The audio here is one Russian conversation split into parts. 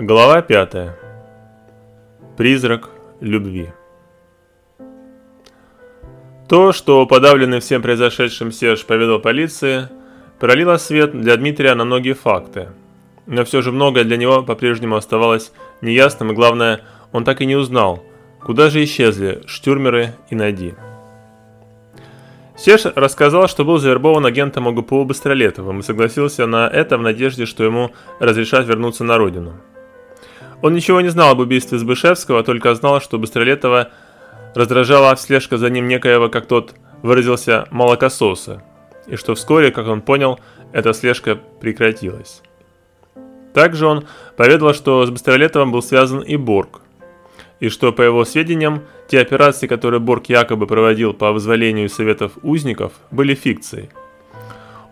Глава 5. Призрак любви. То, что подавленный всем произошедшим Серж поведал полиции, пролило свет для Дмитрия на многие факты. Но все же многое для него по-прежнему оставалось неясным, и главное, он так и не узнал, куда же исчезли штюрмеры и Нади. Серж рассказал, что был завербован агентом ОГПУ Быстролетовым и согласился на это в надежде, что ему разрешат вернуться на родину. Он ничего не знал об убийстве Збышевского, только знал, что Быстролетова раздражала слежка за ним некоего, как тот выразился, молокососа, и что вскоре, как он понял, эта слежка прекратилась. Также он поведал, что с Быстролетовым был связан и Борг, и что, по его сведениям, те операции, которые Борг якобы проводил по вызволению советов узников, были фикцией.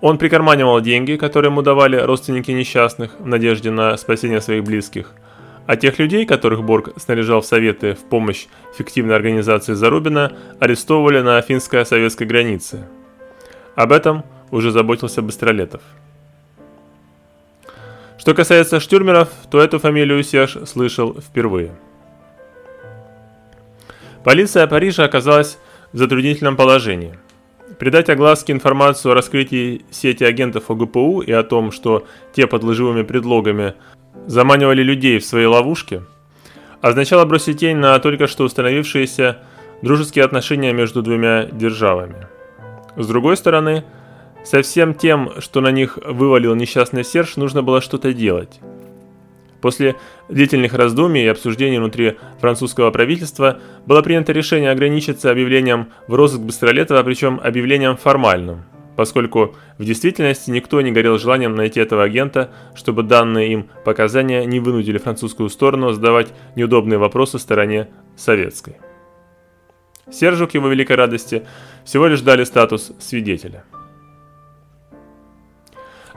Он прикарманивал деньги, которые ему давали родственники несчастных в надежде на спасение своих близких – а тех людей, которых Борг снаряжал в советы в помощь фиктивной организации Зарубина, арестовывали на финско-советской границе. Об этом уже заботился Быстролетов. Что касается штюрмеров, то эту фамилию Серж слышал впервые. Полиция Парижа оказалась в затруднительном положении. Придать огласке информацию о раскрытии сети агентов ОГПУ и о том, что те под лживыми предлогами заманивали людей в свои ловушки, означало бросить тень на только что установившиеся дружеские отношения между двумя державами. С другой стороны, со всем тем, что на них вывалил несчастный Серж, нужно было что-то делать. После длительных раздумий и обсуждений внутри французского правительства было принято решение ограничиться объявлением в розыск Быстролетова, причем объявлением формальным – поскольку в действительности никто не горел желанием найти этого агента, чтобы данные им показания не вынудили французскую сторону задавать неудобные вопросы стороне советской. Сержу, к его великой радости, всего лишь дали статус свидетеля.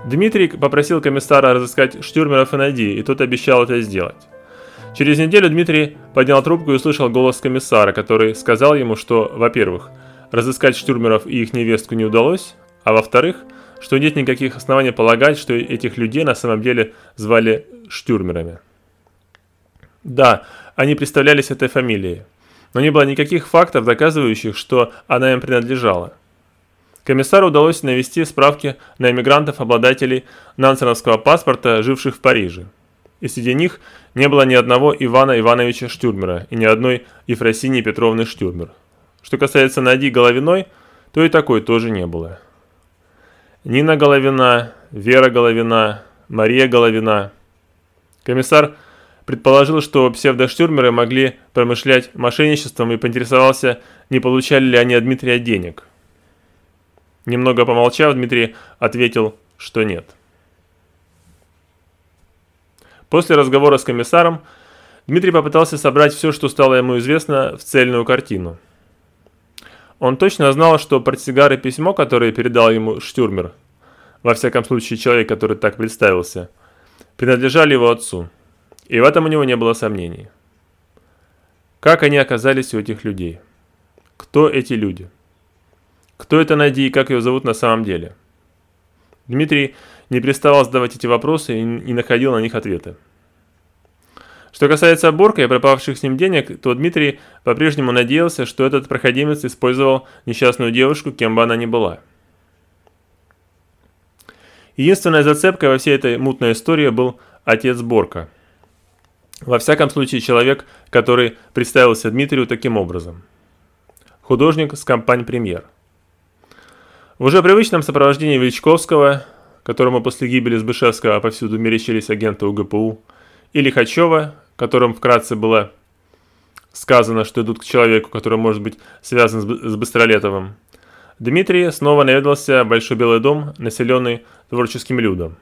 Дмитрий попросил комиссара разыскать штюрмеров и найди, и тот обещал это сделать. Через неделю Дмитрий поднял трубку и услышал голос комиссара, который сказал ему, что, во-первых, разыскать штюрмеров и их невестку не удалось, а во-вторых, что нет никаких оснований полагать, что этих людей на самом деле звали штюрмерами. Да, они представлялись этой фамилией, но не было никаких фактов, доказывающих, что она им принадлежала. Комиссару удалось навести справки на иммигрантов-обладателей нансеновского паспорта, живших в Париже. И среди них не было ни одного Ивана Ивановича Штюрмера и ни одной Ефросинии Петровны Штюрмер. Что касается Нади Головиной, то и такой тоже не было. Нина Головина, Вера Головина, Мария Головина. Комиссар предположил, что псевдоштюрмеры могли промышлять мошенничеством и поинтересовался, не получали ли они от Дмитрия денег. Немного помолчав, Дмитрий ответил, что нет. После разговора с комиссаром Дмитрий попытался собрать все, что стало ему известно, в цельную картину – он точно знал, что портсигар и письмо, которое передал ему Штюрмер, во всяком случае человек, который так представился, принадлежали его отцу. И в этом у него не было сомнений. Как они оказались у этих людей? Кто эти люди? Кто это Нади и как ее зовут на самом деле? Дмитрий не переставал задавать эти вопросы и не находил на них ответы. Что касается Борка и пропавших с ним денег, то Дмитрий по-прежнему надеялся, что этот проходимец использовал несчастную девушку, кем бы она ни была. Единственная зацепка во всей этой мутной истории был отец Борка. Во всяком случае, человек, который представился Дмитрию таким образом. Художник с компании «Премьер». В уже привычном сопровождении Величковского, которому после гибели Збышевского повсюду мерещились агенты УГПУ, и Лихачева, которым вкратце было сказано, что идут к человеку, который может быть связан с Быстролетовым, Дмитрий снова наведался в Большой Белый дом, населенный творческим людом.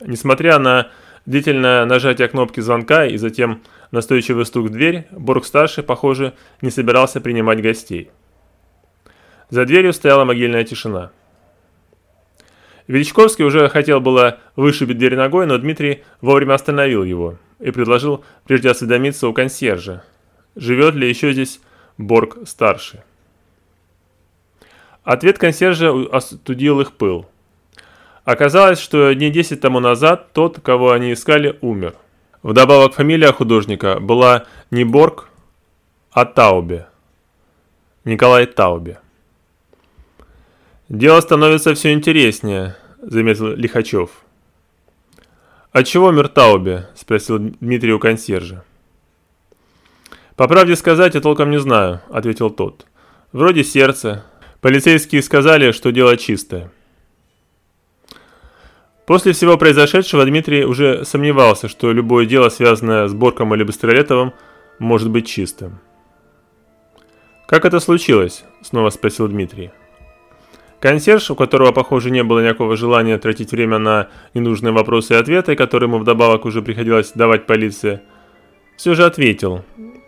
Несмотря на длительное нажатие кнопки звонка и затем настойчивый стук в дверь, Борг-старший, похоже, не собирался принимать гостей. За дверью стояла могильная тишина. Величковский уже хотел было вышибить дверь ногой, но Дмитрий вовремя остановил его и предложил прежде осведомиться у консьержа, живет ли еще здесь Борг-старший. Ответ консьержа остудил их пыл. Оказалось, что дней 10 тому назад тот, кого они искали, умер. Вдобавок фамилия художника была не Борг, а Таубе. Николай Таубе. «Дело становится все интереснее», — заметил Лихачев. «От чего мир Таубе?» — спросил Дмитрий у консьержа. «По правде сказать, я толком не знаю», — ответил тот. «Вроде сердце. Полицейские сказали, что дело чистое». После всего произошедшего Дмитрий уже сомневался, что любое дело, связанное с Борком или Быстролетовым, может быть чистым. «Как это случилось?» – снова спросил Дмитрий. Консьерж, у которого, похоже, не было никакого желания тратить время на ненужные вопросы и ответы, которые ему вдобавок уже приходилось давать полиции, все же ответил,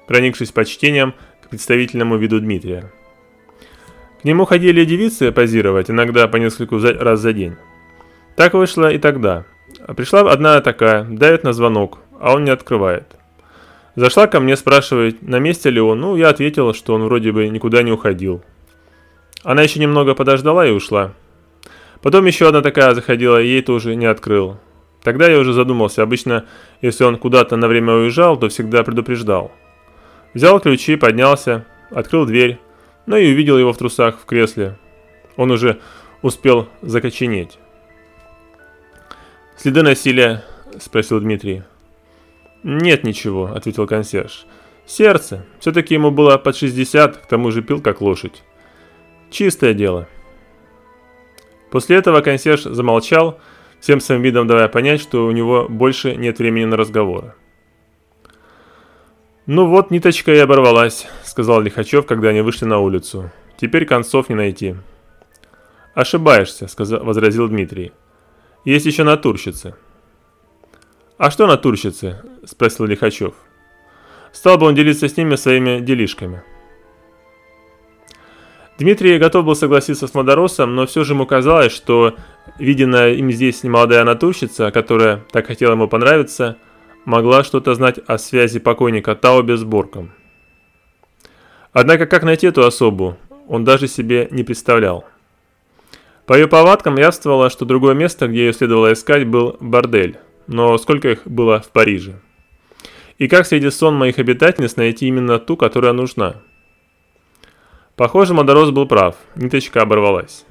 проникшись почтением к представительному виду Дмитрия. К нему ходили девицы позировать, иногда по нескольку раз за день. Так вышло и тогда. Пришла одна такая, давит на звонок, а он не открывает. Зашла ко мне, спрашивает, на месте ли он. Ну, я ответил, что он вроде бы никуда не уходил. Она еще немного подождала и ушла. Потом еще одна такая заходила, ей тоже не открыл. Тогда я уже задумался, обычно, если он куда-то на время уезжал, то всегда предупреждал. Взял ключи, поднялся, открыл дверь, ну и увидел его в трусах в кресле. Он уже успел закоченеть. «Следы насилия?» – спросил Дмитрий. «Нет ничего», – ответил консьерж. «Сердце. Все-таки ему было под 60, к тому же пил как лошадь. Чистое дело». После этого консьерж замолчал, всем своим видом давая понять, что у него больше нет времени на разговоры. «Ну вот, ниточка и оборвалась», — сказал Лихачев, когда они вышли на улицу. «Теперь концов не найти». «Ошибаешься», — возразил Дмитрий. «Есть еще натурщицы». «А что натурщицы?» – спросил Лихачев. Стал бы он делиться с ними своими делишками. Дмитрий готов был согласиться с Модоросом, но все же ему казалось, что виденная им здесь немолодая натурщица, которая так хотела ему понравиться, могла что-то знать о связи покойника Тауби с Борком. Однако как найти эту особу, он даже себе не представлял. По ее повадкам явствовало, что другое место, где ее следовало искать, был бордель но сколько их было в Париже? И как среди сон моих обитательниц найти именно ту, которая нужна? Похоже, Модорос был прав, ниточка оборвалась.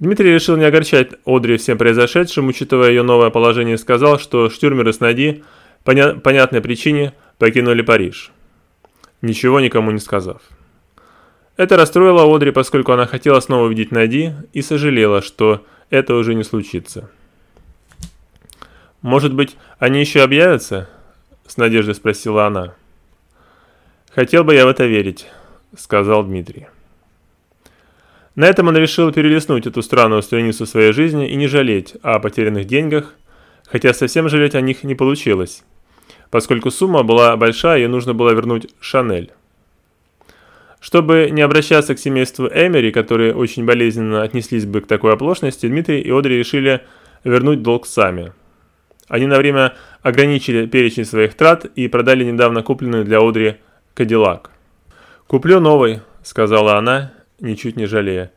Дмитрий решил не огорчать Одри всем произошедшим, учитывая ее новое положение, и сказал, что Штюрмер и Снади по поня понятной причине покинули Париж, ничего никому не сказав. Это расстроило Одри, поскольку она хотела снова увидеть Нади и сожалела, что это уже не случится. «Может быть, они еще объявятся?» – с надеждой спросила она. «Хотел бы я в это верить», – сказал Дмитрий. На этом он решил перелистнуть эту странную страницу своей жизни и не жалеть о потерянных деньгах, хотя совсем жалеть о них не получилось, поскольку сумма была большая и нужно было вернуть Шанель. Чтобы не обращаться к семейству Эмери, которые очень болезненно отнеслись бы к такой оплошности, Дмитрий и Одри решили вернуть долг сами. Они на время ограничили перечень своих трат и продали недавно купленный для Одри Кадиллак. «Куплю новый», — сказала она, ничуть не жалея.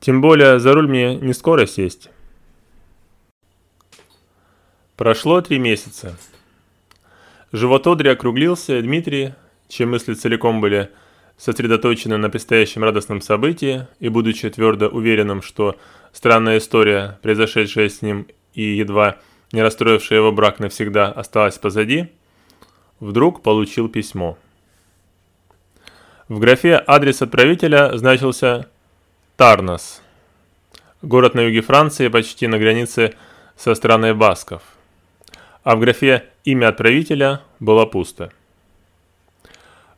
Тем более за руль мне не скоро сесть. Прошло три месяца. Живот Одри округлился, Дмитрий, чьи мысли целиком были сосредоточены на предстоящем радостном событии, и будучи твердо уверенным, что странная история, произошедшая с ним и едва не расстроившая его брак навсегда, осталась позади, вдруг получил письмо. В графе «Адрес отправителя» значился Тарнос, город на юге Франции, почти на границе со страной Басков. А в графе «Имя отправителя» было пусто.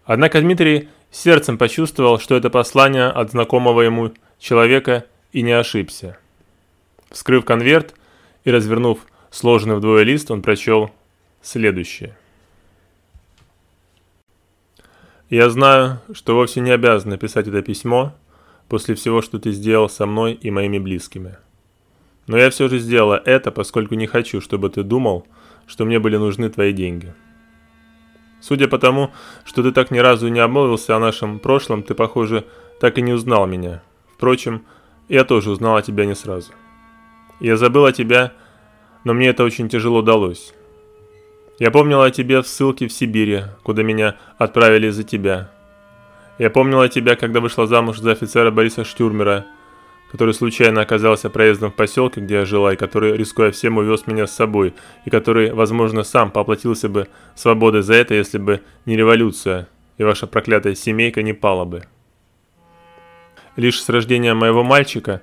Однако Дмитрий сердцем почувствовал, что это послание от знакомого ему человека и не ошибся. Вскрыв конверт и развернув сложенный вдвое лист, он прочел следующее. Я знаю, что вовсе не обязан написать это письмо, после всего, что ты сделал со мной и моими близкими. Но я все же сделала это, поскольку не хочу, чтобы ты думал, что мне были нужны твои деньги. Судя по тому, что ты так ни разу не обмолвился о нашем прошлом, ты, похоже, так и не узнал меня. Впрочем, я тоже узнал о тебя не сразу. Я забыл о тебя, но мне это очень тяжело далось. Я помнил о тебе в ссылке в Сибири, куда меня отправили за тебя. Я помнил о тебя, когда вышла замуж за офицера Бориса Штюрмера, который случайно оказался проездом в поселке, где я жила, и который, рискуя всем, увез меня с собой, и который, возможно, сам поплатился бы свободой за это, если бы не революция, и ваша проклятая семейка не пала бы. Лишь с рождения моего мальчика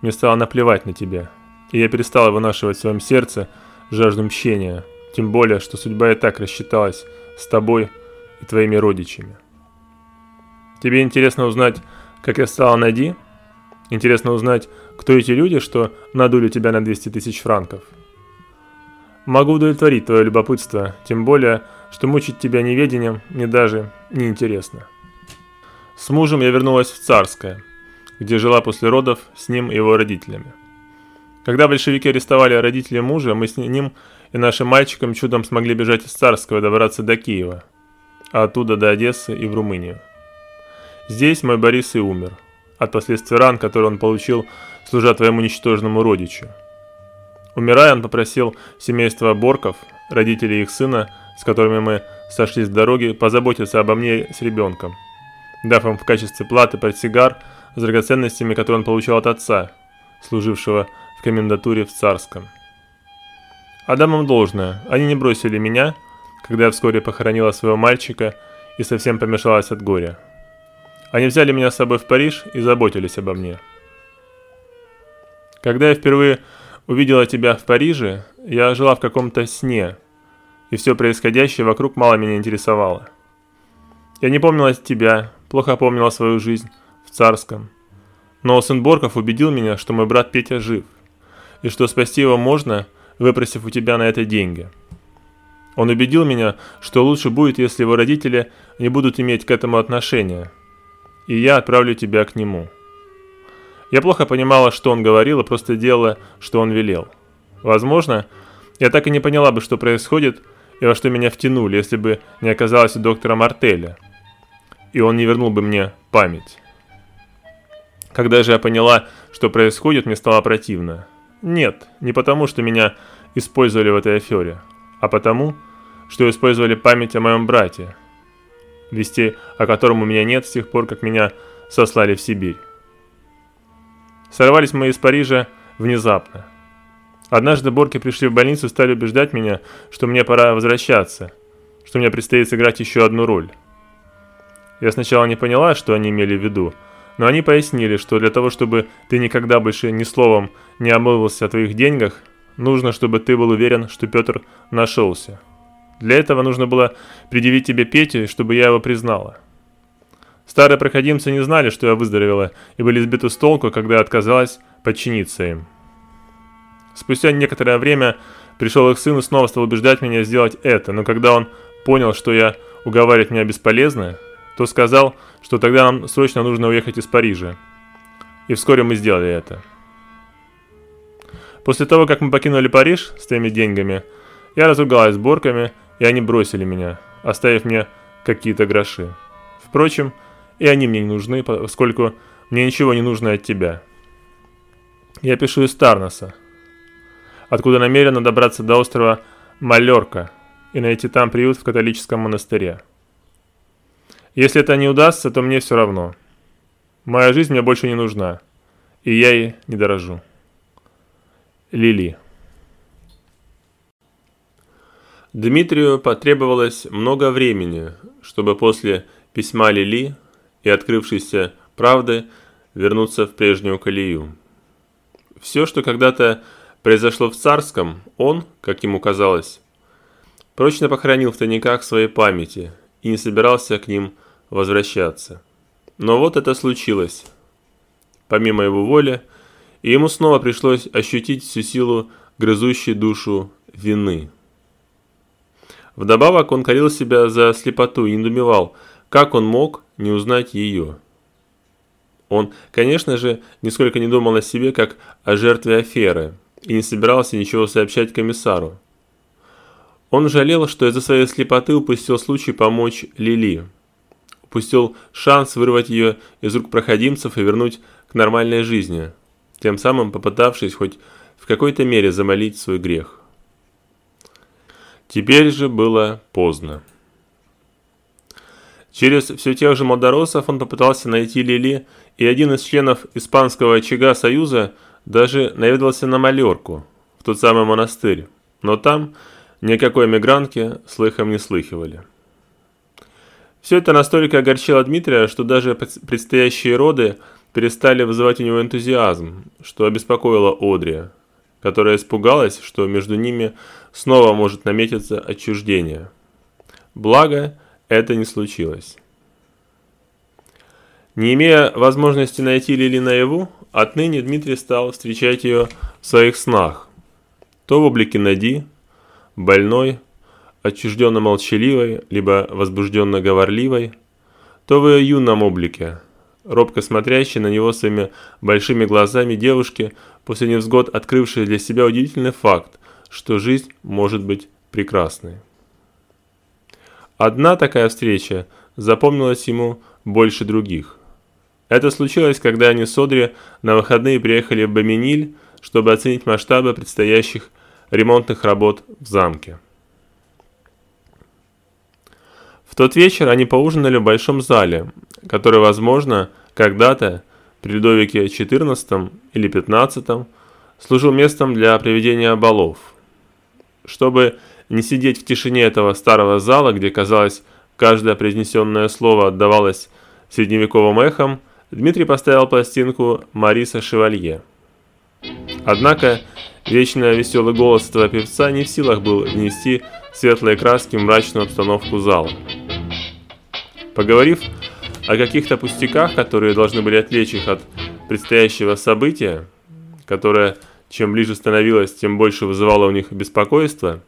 мне стало наплевать на тебя, и я перестала вынашивать в своем сердце жажду мщения, тем более, что судьба и так рассчиталась с тобой и твоими родичами. Тебе интересно узнать, как я стала Нади? Интересно узнать, кто эти люди, что надули тебя на 200 тысяч франков? Могу удовлетворить твое любопытство, тем более, что мучить тебя неведением мне даже не интересно. С мужем я вернулась в Царское, где жила после родов с ним и его родителями. Когда большевики арестовали родителей мужа, мы с ним и нашим мальчиком чудом смогли бежать из Царского и добраться до Киева, а оттуда до Одессы и в Румынию. Здесь мой Борис и умер, от последствий ран, которые он получил, служа твоему ничтожному родичу. Умирая, он попросил семейство Борков, родителей их сына, с которыми мы сошлись в дороге, позаботиться обо мне с ребенком – дав им в качестве платы портсигар с драгоценностями, которые он получал от отца, служившего в комендатуре в Царском. Отдам им должное, они не бросили меня, когда я вскоре похоронила своего мальчика и совсем помешалась от горя. Они взяли меня с собой в Париж и заботились обо мне. Когда я впервые увидела тебя в Париже, я жила в каком-то сне, и все происходящее вокруг мало меня интересовало. Я не помнила тебя, плохо помнила свою жизнь в Царском. Но сын Борков убедил меня, что мой брат Петя жив, и что спасти его можно, выпросив у тебя на это деньги. Он убедил меня, что лучше будет, если его родители не будут иметь к этому отношения, и я отправлю тебя к нему. Я плохо понимала, что он говорил, и просто делала, что он велел. Возможно, я так и не поняла бы, что происходит, и во что меня втянули, если бы не оказалось у доктора Мартеля – и он не вернул бы мне память. Когда же я поняла, что происходит, мне стало противно. Нет, не потому, что меня использовали в этой афере, а потому, что использовали память о моем брате, вести о котором у меня нет с тех пор, как меня сослали в Сибирь. Сорвались мы из Парижа внезапно. Однажды Борки пришли в больницу и стали убеждать меня, что мне пора возвращаться, что мне предстоит сыграть еще одну роль. Я сначала не поняла, что они имели в виду, но они пояснили, что для того, чтобы ты никогда больше ни словом не обмолвился о твоих деньгах, нужно, чтобы ты был уверен, что Петр нашелся. Для этого нужно было предъявить тебе Петю, чтобы я его признала. Старые проходимцы не знали, что я выздоровела, и были сбиты с толку, когда отказалась подчиниться им. Спустя некоторое время пришел их сын и снова стал убеждать меня сделать это, но когда он понял, что я уговаривать меня бесполезно, то сказал, что тогда нам срочно нужно уехать из Парижа. И вскоре мы сделали это. После того, как мы покинули Париж с теми деньгами, я разругалась с Борками, и они бросили меня, оставив мне какие-то гроши. Впрочем, и они мне не нужны, поскольку мне ничего не нужно от тебя. Я пишу из Тарноса, откуда намерена добраться до острова Малерка и найти там приют в католическом монастыре. Если это не удастся, то мне все равно. Моя жизнь мне больше не нужна, и я ей не дорожу. Лили. Дмитрию потребовалось много времени, чтобы после письма Лили и открывшейся правды вернуться в прежнюю колею. Все, что когда-то произошло в Царском, он, как ему казалось, прочно похоронил в тайниках своей памяти и не собирался к ним возвращаться. Но вот это случилось. Помимо его воли, и ему снова пришлось ощутить всю силу грызущей душу вины. Вдобавок он корил себя за слепоту и недумевал, как он мог не узнать ее. Он, конечно же, нисколько не думал о себе как о жертве аферы и не собирался ничего сообщать комиссару. Он жалел, что из-за своей слепоты упустил случай помочь Лили. Упустил шанс вырвать ее из рук проходимцев и вернуть к нормальной жизни, тем самым попытавшись хоть в какой-то мере замолить свой грех. Теперь же было поздно. Через все тех же молдоросов он попытался найти Лили, и один из членов Испанского очага Союза даже наведался на Малерку, в тот самый монастырь, но там никакой эмигрантки слыхом не слыхивали. Все это настолько огорчило Дмитрия, что даже предстоящие роды перестали вызывать у него энтузиазм, что обеспокоило Одри, которая испугалась, что между ними снова может наметиться отчуждение. Благо, это не случилось. Не имея возможности найти Лили наяву, отныне Дмитрий стал встречать ее в своих снах. То в облике Нади, больной, отчужденно молчаливой, либо возбужденно говорливой, то в ее юном облике, робко смотрящей на него своими большими глазами девушки, после невзгод открывшей для себя удивительный факт, что жизнь может быть прекрасной. Одна такая встреча запомнилась ему больше других. Это случилось, когда они с Одри на выходные приехали в Баминиль, чтобы оценить масштабы предстоящих ремонтных работ в замке. В тот вечер они поужинали в большом зале, который, возможно, когда-то при Людовике XIV или XV служил местом для проведения балов. Чтобы не сидеть в тишине этого старого зала, где, казалось, каждое произнесенное слово отдавалось средневековым эхом, Дмитрий поставил пластинку Мариса Шевалье. Однако вечно веселый голос этого певца не в силах был внести светлые краски в мрачную обстановку зала. Поговорив о каких-то пустяках, которые должны были отвлечь их от предстоящего события, которое чем ближе становилось, тем больше вызывало у них беспокойство,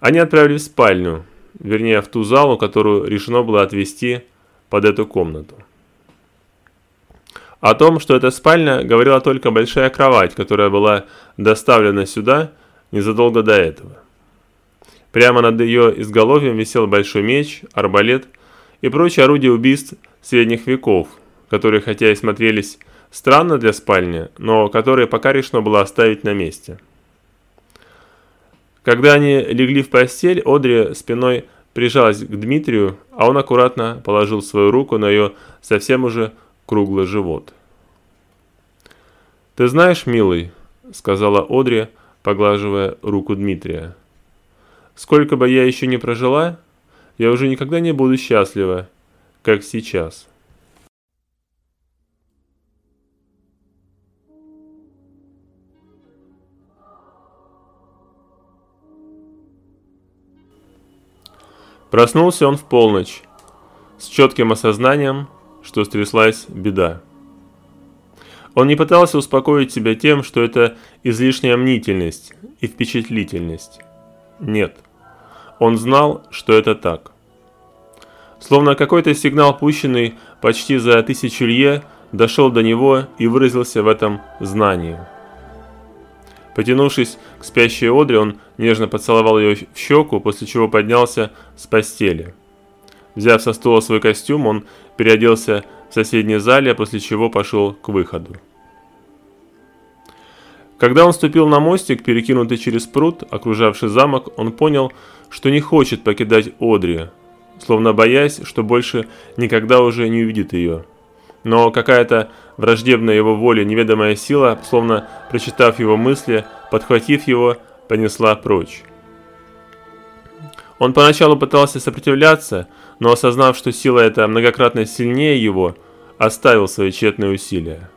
они отправились в спальню, вернее в ту залу, которую решено было отвести под эту комнату. О том, что это спальня, говорила только большая кровать, которая была доставлена сюда незадолго до этого. Прямо над ее изголовьем висел большой меч, арбалет и прочие орудия убийств средних веков, которые хотя и смотрелись странно для спальни, но которые пока решено было оставить на месте. Когда они легли в постель, Одри спиной прижалась к Дмитрию, а он аккуратно положил свою руку на ее совсем уже круглый живот. «Ты знаешь, милый», — сказала Одри, поглаживая руку Дмитрия, — «сколько бы я еще не прожила, я уже никогда не буду счастлива, как сейчас». Проснулся он в полночь, с четким осознанием, что стряслась беда. Он не пытался успокоить себя тем, что это излишняя мнительность и впечатлительность. Нет. Он знал, что это так. Словно какой-то сигнал, пущенный почти за тысячу лье, дошел до него и выразился в этом знании – Потянувшись к спящей Одре, он нежно поцеловал ее в щеку, после чего поднялся с постели. Взяв со стула свой костюм, он переоделся в соседней зале, после чего пошел к выходу. Когда он ступил на мостик, перекинутый через пруд, окружавший замок, он понял, что не хочет покидать Одри, словно боясь, что больше никогда уже не увидит ее но какая-то враждебная его воле неведомая сила, словно прочитав его мысли, подхватив его, понесла прочь. Он поначалу пытался сопротивляться, но осознав, что сила эта многократно сильнее его, оставил свои тщетные усилия.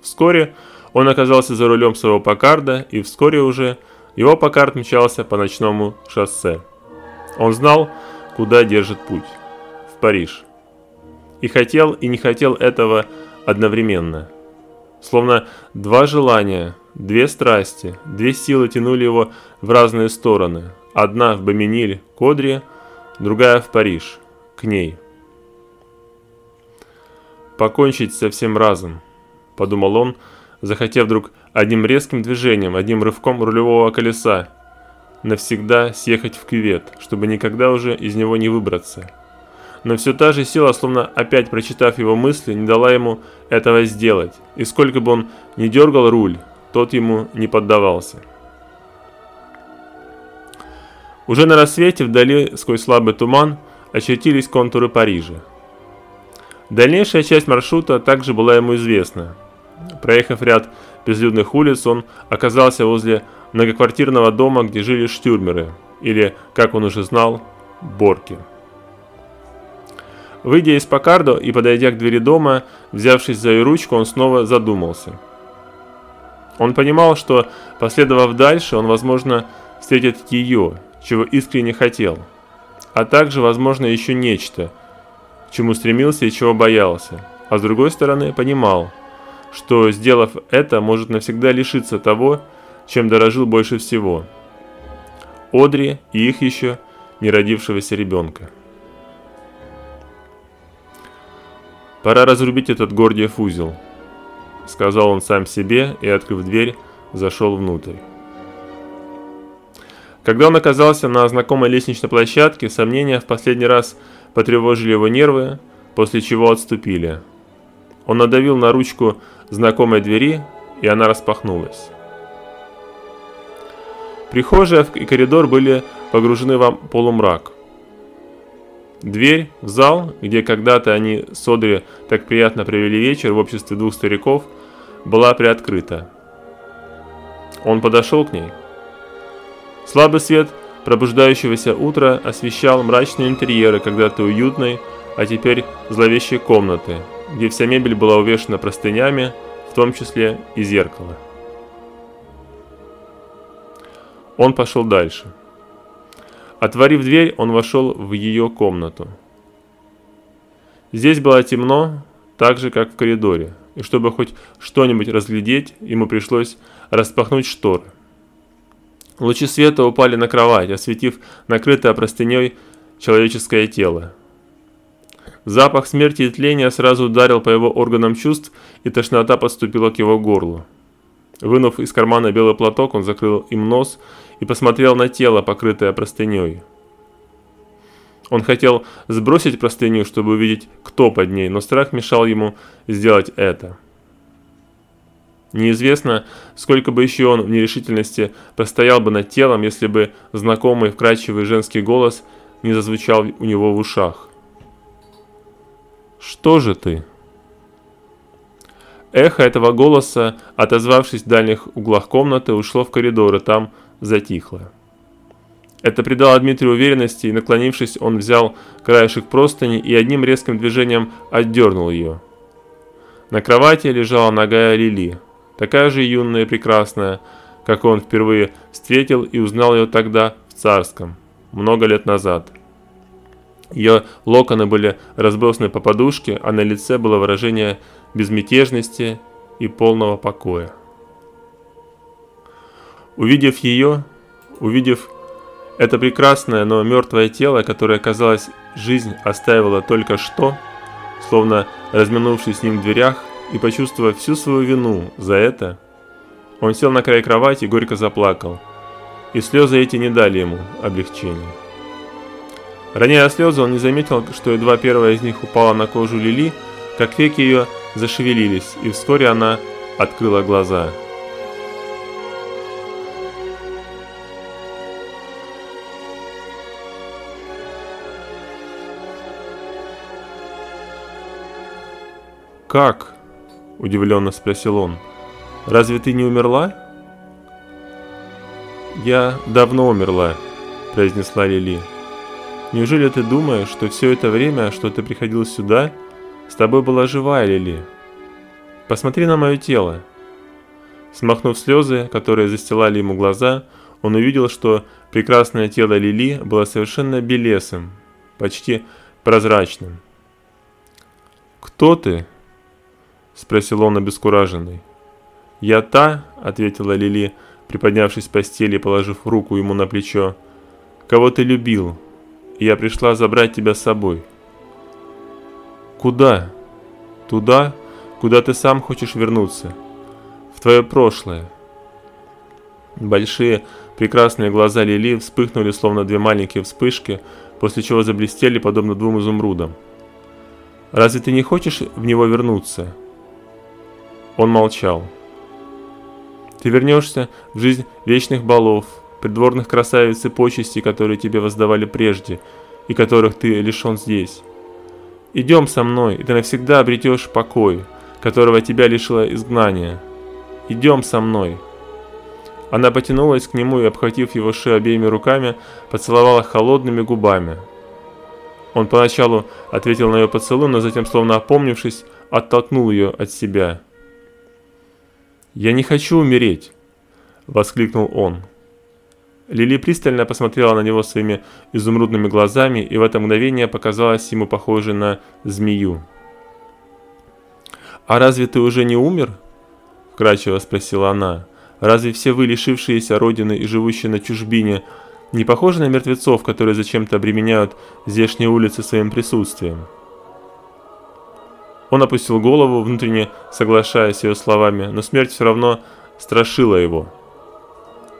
Вскоре он оказался за рулем своего Покарда, и вскоре уже его Покард мчался по ночному шоссе. Он знал, куда держит путь – в Париж и хотел и не хотел этого одновременно. Словно два желания, две страсти, две силы тянули его в разные стороны. Одна в Баминиль, Кодри, другая в Париж, к ней. покончить со всем разом, подумал он, захотев вдруг одним резким движением, одним рывком рулевого колеса навсегда съехать в кювет, чтобы никогда уже из него не выбраться. Но все та же сила, словно опять прочитав его мысли, не дала ему этого сделать, и сколько бы он ни дергал руль, тот ему не поддавался. Уже на рассвете вдали сквозь слабый туман очертились контуры Парижа. Дальнейшая часть маршрута также была ему известна. Проехав ряд безлюдных улиц, он оказался возле многоквартирного дома, где жили штюрмеры, или, как он уже знал, Борки. Выйдя из Покардо и подойдя к двери дома, взявшись за ее ручку, он снова задумался. Он понимал, что, последовав дальше, он, возможно, встретит ее, чего искренне хотел, а также, возможно, еще нечто, к чему стремился и чего боялся, а с другой стороны, понимал, что, сделав это, может навсегда лишиться того, чем дорожил больше всего. Одри и их еще не родившегося ребенка. «Пора разрубить этот Гордиев узел», — сказал он сам себе и, открыв дверь, зашел внутрь. Когда он оказался на знакомой лестничной площадке, сомнения в последний раз потревожили его нервы, после чего отступили. Он надавил на ручку знакомой двери, и она распахнулась. Прихожая и коридор были погружены в полумрак. Дверь в зал, где когда-то они с Одри так приятно провели вечер в обществе двух стариков, была приоткрыта. Он подошел к ней. Слабый свет пробуждающегося утра освещал мрачные интерьеры когда-то уютной, а теперь зловещей комнаты, где вся мебель была увешана простынями, в том числе и зеркало. Он пошел дальше. Отворив дверь, он вошел в ее комнату. Здесь было темно, так же, как в коридоре, и чтобы хоть что-нибудь разглядеть, ему пришлось распахнуть шторы. Лучи света упали на кровать, осветив накрытое простыней человеческое тело. Запах смерти и тления сразу ударил по его органам чувств, и тошнота подступила к его горлу. Вынув из кармана белый платок, он закрыл им нос и посмотрел на тело, покрытое простыней. Он хотел сбросить простыню, чтобы увидеть, кто под ней, но страх мешал ему сделать это. Неизвестно, сколько бы еще он в нерешительности простоял бы над телом, если бы знакомый вкрадчивый женский голос не зазвучал у него в ушах. «Что же ты?» Эхо этого голоса, отозвавшись в дальних углах комнаты, ушло в коридор и там затихло. Это придало Дмитрию уверенности, и наклонившись, он взял краешек простыни и одним резким движением отдернул ее. На кровати лежала ногая Лили, такая же юная и прекрасная, как он впервые встретил и узнал ее тогда в Царском, много лет назад. Ее локоны были разбросаны по подушке, а на лице было выражение безмятежности и полного покоя. Увидев ее, увидев это прекрасное, но мертвое тело, которое, казалось, жизнь оставила только что, словно разминувшись с ним в дверях и почувствовав всю свою вину за это, он сел на край кровати и горько заплакал, и слезы эти не дали ему облегчения. Роняя слезы, он не заметил, что едва первая из них упала на кожу Лили, как веки ее зашевелились, и вскоре она открыла глаза. «Как?» – удивленно спросил он. «Разве ты не умерла?» «Я давно умерла», – произнесла Лили. «Неужели ты думаешь, что все это время, что ты приходил сюда – с тобой была живая Лили. Посмотри на мое тело. Смахнув слезы, которые застилали ему глаза, он увидел, что прекрасное тело Лили было совершенно белесым, почти прозрачным. «Кто ты?» – спросил он обескураженный. «Я та», – ответила Лили, приподнявшись с постели и положив руку ему на плечо, – «кого ты любил, и я пришла забрать тебя с собой». «Куда?» Туда, куда ты сам хочешь вернуться. В твое прошлое. Большие, прекрасные глаза Лили вспыхнули, словно две маленькие вспышки, после чего заблестели, подобно двум изумрудам. «Разве ты не хочешь в него вернуться?» Он молчал. «Ты вернешься в жизнь вечных балов, придворных красавиц и почестей, которые тебе воздавали прежде, и которых ты лишен здесь. Идем со мной, и ты навсегда обретешь покой, которого тебя лишило изгнание. Идем со мной». Она потянулась к нему и, обхватив его шею обеими руками, поцеловала холодными губами. Он поначалу ответил на ее поцелуй, но затем, словно опомнившись, оттолкнул ее от себя. «Я не хочу умереть!» – воскликнул он. Лили пристально посмотрела на него своими изумрудными глазами и в это мгновение показалась ему похожей на змею. «А разве ты уже не умер?» – вкрадчиво спросила она. Разве все вы, лишившиеся родины и живущие на чужбине, не похожи на мертвецов, которые зачем-то обременяют здешние улицы своим присутствием? Он опустил голову, внутренне соглашаясь с ее словами, но смерть все равно страшила его.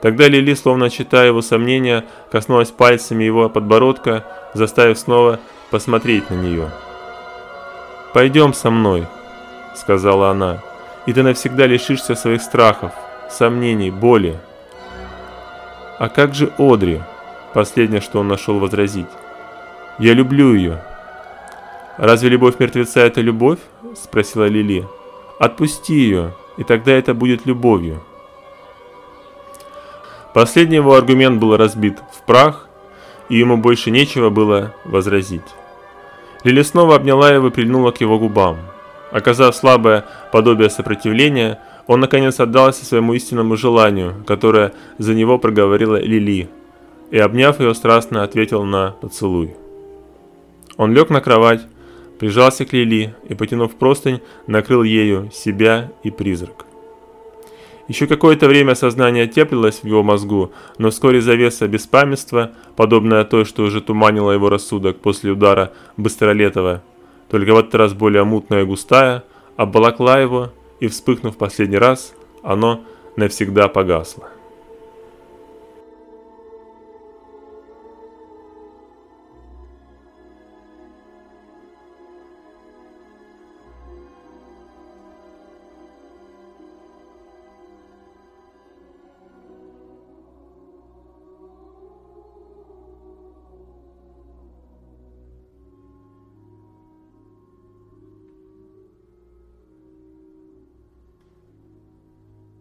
Тогда Лили, словно читая его сомнения, коснулась пальцами его подбородка, заставив снова посмотреть на нее. «Пойдем со мной», — сказала она, — «и ты навсегда лишишься своих страхов, сомнений, боли. А как же Одри? Последнее, что он нашел возразить. Я люблю ее. Разве любовь мертвеца это любовь? Спросила Лили. Отпусти ее, и тогда это будет любовью. Последний его аргумент был разбит в прах, и ему больше нечего было возразить. Лили снова обняла его и прильнула к его губам. Оказав слабое подобие сопротивления, он наконец отдался своему истинному желанию, которое за него проговорила Лили, и, обняв ее, страстно ответил на поцелуй. Он лег на кровать, прижался к Лили и, потянув простынь, накрыл ею себя и призрак. Еще какое-то время сознание теплилось в его мозгу, но вскоре завеса беспамятства, подобная той, что уже туманила его рассудок после удара Быстролетова, только в этот раз более мутная и густая, обволокла его и, вспыхнув последний раз, оно навсегда погасло.